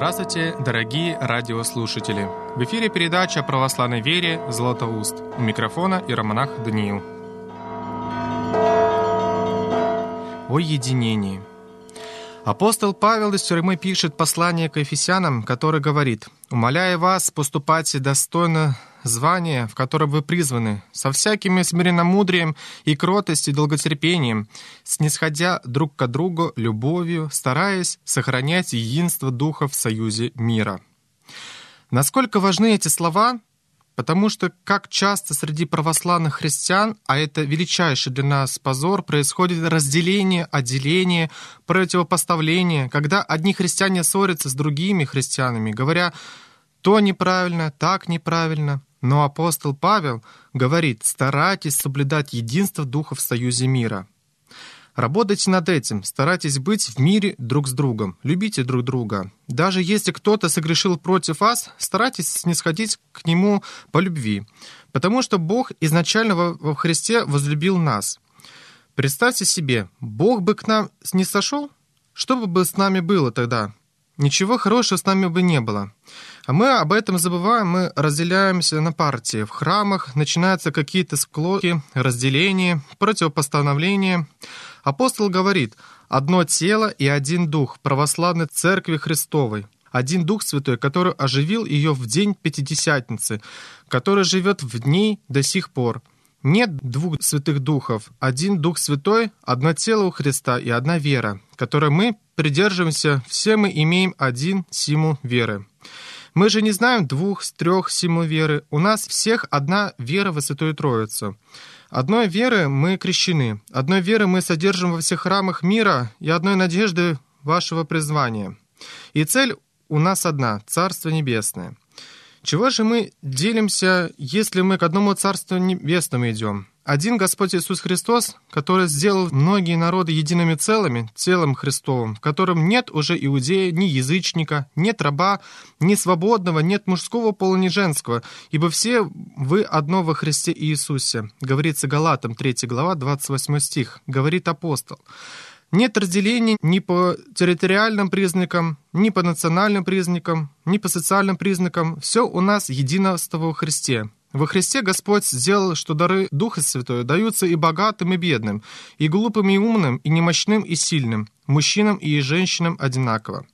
Здравствуйте, дорогие радиослушатели! В эфире передача о православной вере «Златоуст». У микрофона иеромонах Даниил. О единении. Апостол Павел из тюрьмы пишет послание к Ефесянам, который говорит «Умоляя вас, поступайте достойно звание, в котором вы призваны, со всякими смиренномудрием и кротостью и долготерпением, снисходя друг к другу любовью, стараясь сохранять единство духа в союзе мира». Насколько важны эти слова, потому что как часто среди православных христиан, а это величайший для нас позор, происходит разделение, отделение, противопоставление, когда одни христиане ссорятся с другими христианами, говоря то неправильно, так неправильно. Но апостол Павел говорит, старайтесь соблюдать единство Духа в союзе мира. Работайте над этим, старайтесь быть в мире друг с другом, любите друг друга. Даже если кто-то согрешил против вас, старайтесь снисходить к нему по любви, потому что Бог изначально во Христе возлюбил нас. Представьте себе, Бог бы к нам не сошел? Что бы с нами было тогда? Ничего хорошего с нами бы не было. А мы об этом забываем, мы разделяемся на партии. В храмах начинаются какие-то склоки, разделения, противопостановления. Апостол говорит, одно тело и один дух православной церкви Христовой. Один Дух Святой, который оживил ее в день Пятидесятницы, который живет в ней до сих пор. Нет двух святых духов, один Дух Святой, одно тело у Христа и одна вера, которой мы придерживаемся, все мы имеем один симу веры. Мы же не знаем двух, трех символ веры. У нас всех одна вера во Святую Троицу. Одной веры мы крещены, одной веры мы содержим во всех храмах мира и одной надежды вашего призвания. И цель у нас одна – Царство Небесное. Чего же мы делимся, если мы к одному Царству Небесному идем? Один Господь Иисус Христос, который сделал многие народы едиными целыми, целым Христовым, в котором нет уже иудея, ни язычника, нет раба, ни свободного, нет мужского пола, ни женского, ибо все вы одно во Христе Иисусе, говорится Галатам 3 глава, 28 стих, говорит апостол. Нет разделений ни по территориальным признакам, ни по национальным признакам, ни по социальным признакам. Все у нас единство во Христе. Во Христе Господь сделал, что дары Духа Святого даются и богатым, и бедным, и глупым, и умным, и немощным, и сильным, мужчинам и женщинам одинаково.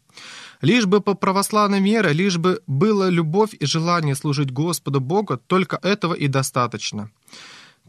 Лишь бы по православной вере, лишь бы была любовь и желание служить Господу Богу, только этого и достаточно.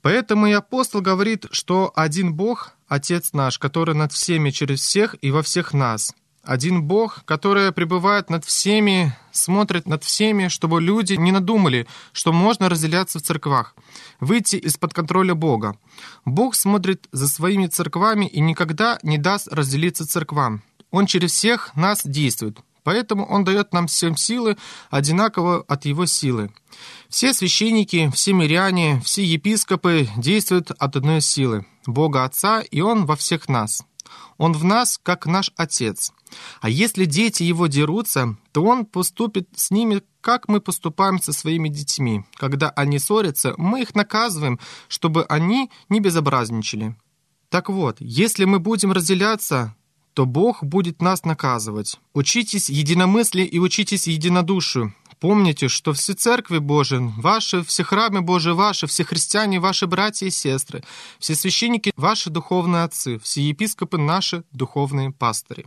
Поэтому и апостол говорит, что один Бог, Отец наш, который над всеми через всех и во всех нас – один Бог, который пребывает над всеми, смотрит над всеми, чтобы люди не надумали, что можно разделяться в церквах, выйти из-под контроля Бога. Бог смотрит за своими церквами и никогда не даст разделиться церквам. Он через всех нас действует. Поэтому Он дает нам всем силы, одинаково от Его силы. Все священники, все миряне, все епископы действуют от одной силы – Бога Отца, и Он во всех нас. Он в нас, как наш Отец. А если дети его дерутся, то он поступит с ними, как мы поступаем со своими детьми. Когда они ссорятся, мы их наказываем, чтобы они не безобразничали. Так вот, если мы будем разделяться, то Бог будет нас наказывать. Учитесь единомыслию и учитесь единодушию. Помните, что все церкви Божии ваши, все храмы Божии ваши, все христиане ваши братья и сестры, все священники ваши духовные отцы, все епископы наши духовные пастыри.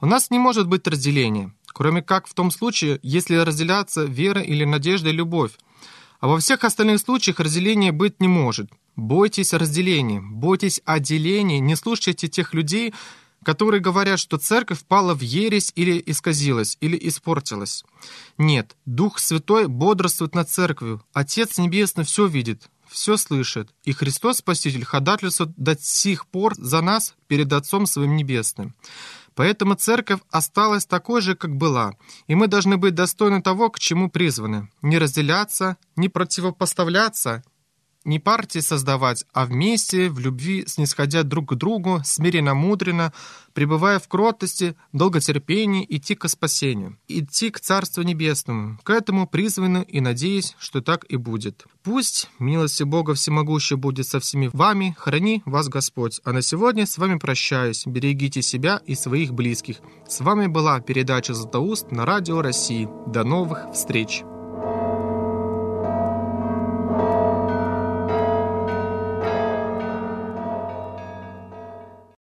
У нас не может быть разделения, кроме как в том случае, если разделяться вера или надежда и любовь. А во всех остальных случаях разделения быть не может. Бойтесь разделения, бойтесь отделения, не слушайте тех людей, которые говорят, что церковь впала в ересь или исказилась, или испортилась. Нет, Дух Святой бодрствует над церковью. Отец Небесный все видит, все слышит, и Христос Спаситель ходатайствует до сих пор за нас перед Отцом Своим Небесным. Поэтому церковь осталась такой же, как была, и мы должны быть достойны того, к чему призваны. Не разделяться, не противопоставляться, не партии создавать, а вместе, в любви, снисходя друг к другу, смиренно, мудренно, пребывая в кротости, долготерпении, идти к спасению, идти к Царству Небесному. К этому призваны и надеюсь, что так и будет. Пусть милости Бога Всемогущего будет со всеми вами, храни вас Господь. А на сегодня с вами прощаюсь. Берегите себя и своих близких. С вами была передача «Златоуст» на Радио России. До новых встреч!